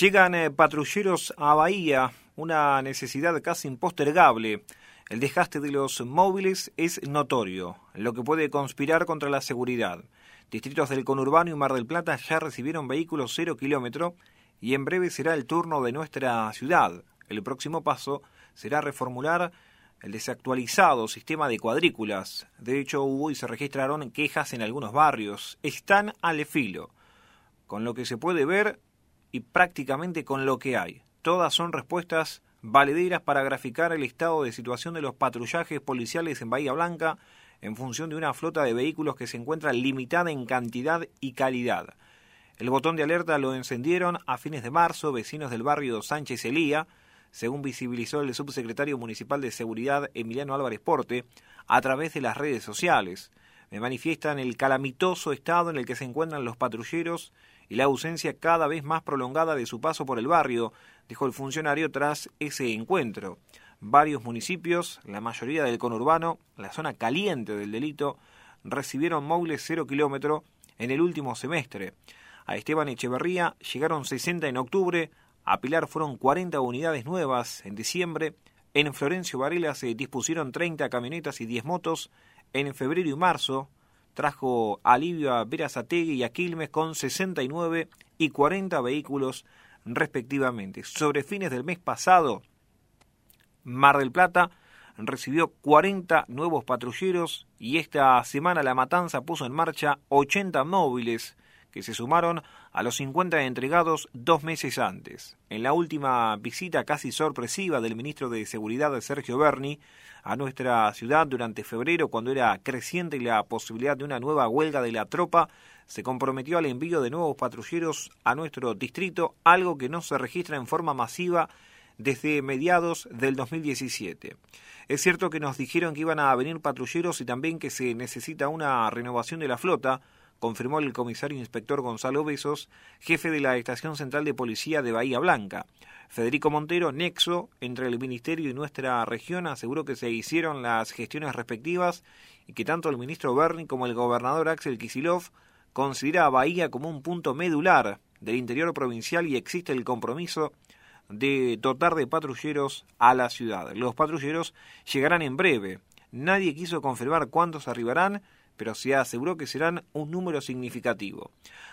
Llegan eh, patrulleros a Bahía, una necesidad casi impostergable. El desgaste de los móviles es notorio, lo que puede conspirar contra la seguridad. Distritos del conurbano y Mar del Plata ya recibieron vehículos cero kilómetro y en breve será el turno de nuestra ciudad. El próximo paso será reformular el desactualizado sistema de cuadrículas. De hecho, hubo y se registraron quejas en algunos barrios. Están al filo. Con lo que se puede ver, y prácticamente con lo que hay. Todas son respuestas valederas para graficar el estado de situación de los patrullajes policiales en Bahía Blanca en función de una flota de vehículos que se encuentra limitada en cantidad y calidad. El botón de alerta lo encendieron a fines de marzo vecinos del barrio Sánchez Elía, según visibilizó el subsecretario municipal de Seguridad Emiliano Álvarez Porte, a través de las redes sociales. Me manifiestan el calamitoso estado en el que se encuentran los patrulleros y la ausencia cada vez más prolongada de su paso por el barrio, dijo el funcionario tras ese encuentro. Varios municipios, la mayoría del conurbano, la zona caliente del delito, recibieron móviles cero kilómetro en el último semestre. A Esteban Echeverría llegaron 60 en octubre, a Pilar fueron 40 unidades nuevas en diciembre, en Florencio Varela se dispusieron 30 camionetas y 10 motos, en febrero y marzo trajo alivio a Verazategui y a Quilmes con 69 y 40 vehículos respectivamente. Sobre fines del mes pasado, Mar del Plata recibió 40 nuevos patrulleros y esta semana La Matanza puso en marcha 80 móviles que se sumaron a los 50 entregados dos meses antes. En la última visita casi sorpresiva del ministro de Seguridad Sergio Berni a nuestra ciudad durante febrero, cuando era creciente la posibilidad de una nueva huelga de la tropa, se comprometió al envío de nuevos patrulleros a nuestro distrito, algo que no se registra en forma masiva desde mediados del 2017. Es cierto que nos dijeron que iban a venir patrulleros y también que se necesita una renovación de la flota, confirmó el comisario inspector Gonzalo Besos, jefe de la Estación Central de Policía de Bahía Blanca. Federico Montero, nexo entre el Ministerio y nuestra región, aseguró que se hicieron las gestiones respectivas y que tanto el ministro Berni como el gobernador Axel Kisilov considera a Bahía como un punto medular del interior provincial y existe el compromiso de dotar de patrulleros a la ciudad. Los patrulleros llegarán en breve. Nadie quiso confirmar cuántos arribarán pero se aseguró que serán un número significativo.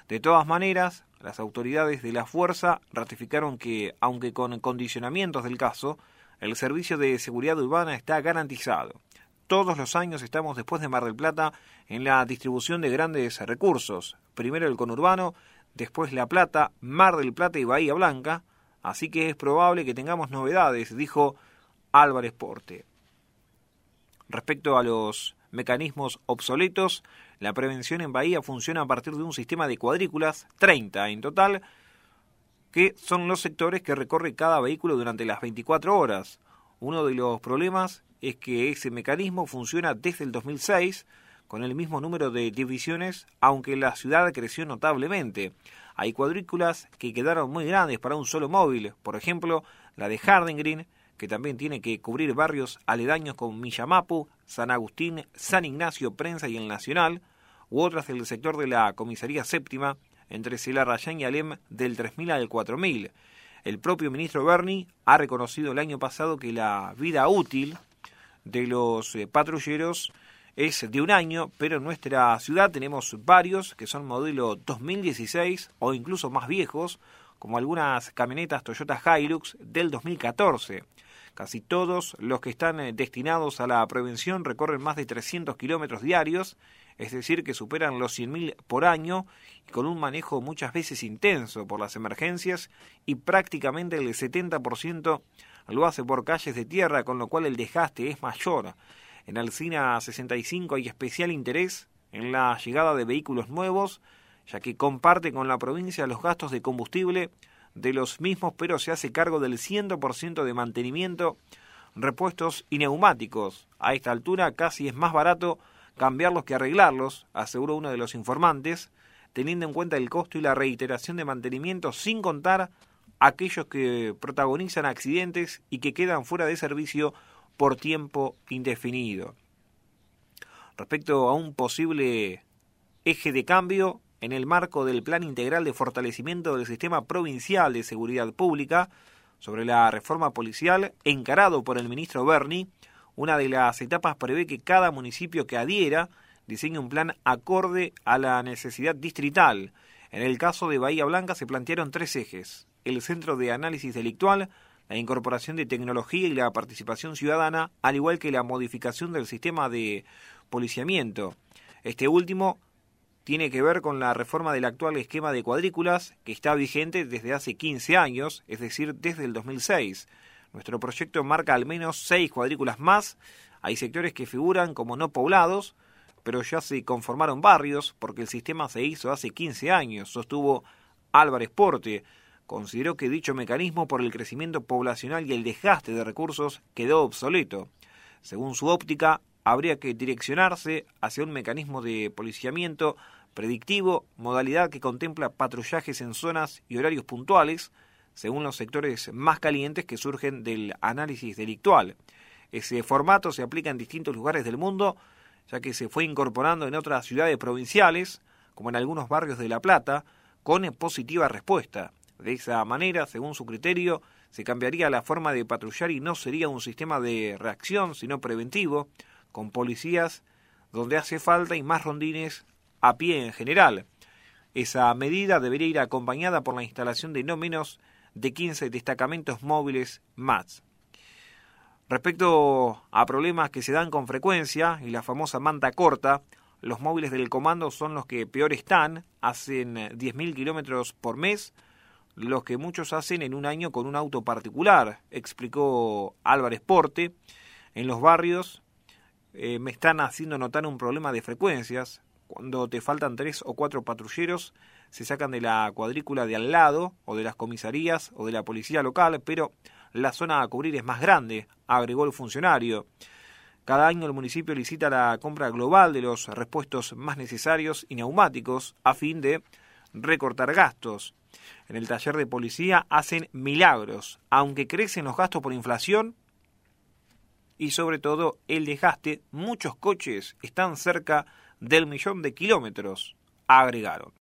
De todas maneras, las autoridades de la fuerza ratificaron que, aunque con condicionamientos del caso, el servicio de seguridad urbana está garantizado. Todos los años estamos después de Mar del Plata en la distribución de grandes recursos, primero el conurbano, después La Plata, Mar del Plata y Bahía Blanca, así que es probable que tengamos novedades, dijo Álvarez Porte. Respecto a los mecanismos obsoletos. La prevención en Bahía funciona a partir de un sistema de cuadrículas, 30 en total, que son los sectores que recorre cada vehículo durante las 24 horas. Uno de los problemas es que ese mecanismo funciona desde el 2006 con el mismo número de divisiones, aunque la ciudad creció notablemente. Hay cuadrículas que quedaron muy grandes para un solo móvil, por ejemplo, la de Harding Green, que también tiene que cubrir barrios aledaños como Millamapu, San Agustín, San Ignacio, Prensa y el Nacional, u otras del sector de la Comisaría Séptima, entre Rayán y Alem del 3000 al 4000. El propio ministro Berni ha reconocido el año pasado que la vida útil de los eh, patrulleros es de un año, pero en nuestra ciudad tenemos varios que son modelo 2016 o incluso más viejos, como algunas camionetas Toyota Hilux del 2014. Casi todos los que están eh, destinados a la prevención recorren más de 300 kilómetros diarios, es decir, que superan los 100.000 por año y con un manejo muchas veces intenso por las emergencias y prácticamente el 70% lo hace por calles de tierra, con lo cual el desgaste es mayor. En Alcina 65 hay especial interés en la llegada de vehículos nuevos, ya que comparte con la provincia los gastos de combustible de los mismos, pero se hace cargo del 100% de mantenimiento, repuestos y neumáticos. A esta altura casi es más barato cambiarlos que arreglarlos, aseguró uno de los informantes, teniendo en cuenta el costo y la reiteración de mantenimiento sin contar aquellos que protagonizan accidentes y que quedan fuera de servicio por tiempo indefinido. Respecto a un posible eje de cambio, en el marco del Plan Integral de Fortalecimiento del Sistema Provincial de Seguridad Pública sobre la reforma policial encarado por el ministro Berni, una de las etapas prevé que cada municipio que adhiera diseñe un plan acorde a la necesidad distrital. En el caso de Bahía Blanca se plantearon tres ejes. El Centro de Análisis Delictual, la incorporación de tecnología y la participación ciudadana, al igual que la modificación del sistema de policiamiento. Este último tiene que ver con la reforma del actual esquema de cuadrículas que está vigente desde hace 15 años, es decir, desde el 2006. Nuestro proyecto marca al menos seis cuadrículas más. Hay sectores que figuran como no poblados, pero ya se conformaron barrios porque el sistema se hizo hace 15 años, sostuvo Álvarez Porte consideró que dicho mecanismo por el crecimiento poblacional y el desgaste de recursos quedó obsoleto. Según su óptica, habría que direccionarse hacia un mecanismo de policiamiento predictivo, modalidad que contempla patrullajes en zonas y horarios puntuales, según los sectores más calientes que surgen del análisis delictual. Ese formato se aplica en distintos lugares del mundo, ya que se fue incorporando en otras ciudades provinciales, como en algunos barrios de La Plata, con positiva respuesta. De esa manera, según su criterio, se cambiaría la forma de patrullar y no sería un sistema de reacción, sino preventivo, con policías donde hace falta y más rondines a pie en general. Esa medida debería ir acompañada por la instalación de no menos de 15 destacamentos móviles más. Respecto a problemas que se dan con frecuencia y la famosa manta corta, los móviles del comando son los que peor están, hacen 10.000 kilómetros por mes, los que muchos hacen en un año con un auto particular, explicó Álvarez Porte. En los barrios eh, me están haciendo notar un problema de frecuencias. Cuando te faltan tres o cuatro patrulleros, se sacan de la cuadrícula de al lado, o de las comisarías, o de la policía local, pero la zona a cubrir es más grande, agregó el funcionario. Cada año el municipio licita la compra global de los repuestos más necesarios y neumáticos a fin de recortar gastos. En el taller de policía hacen milagros, aunque crecen los gastos por inflación y sobre todo el desgaste, muchos coches están cerca del millón de kilómetros, agregaron.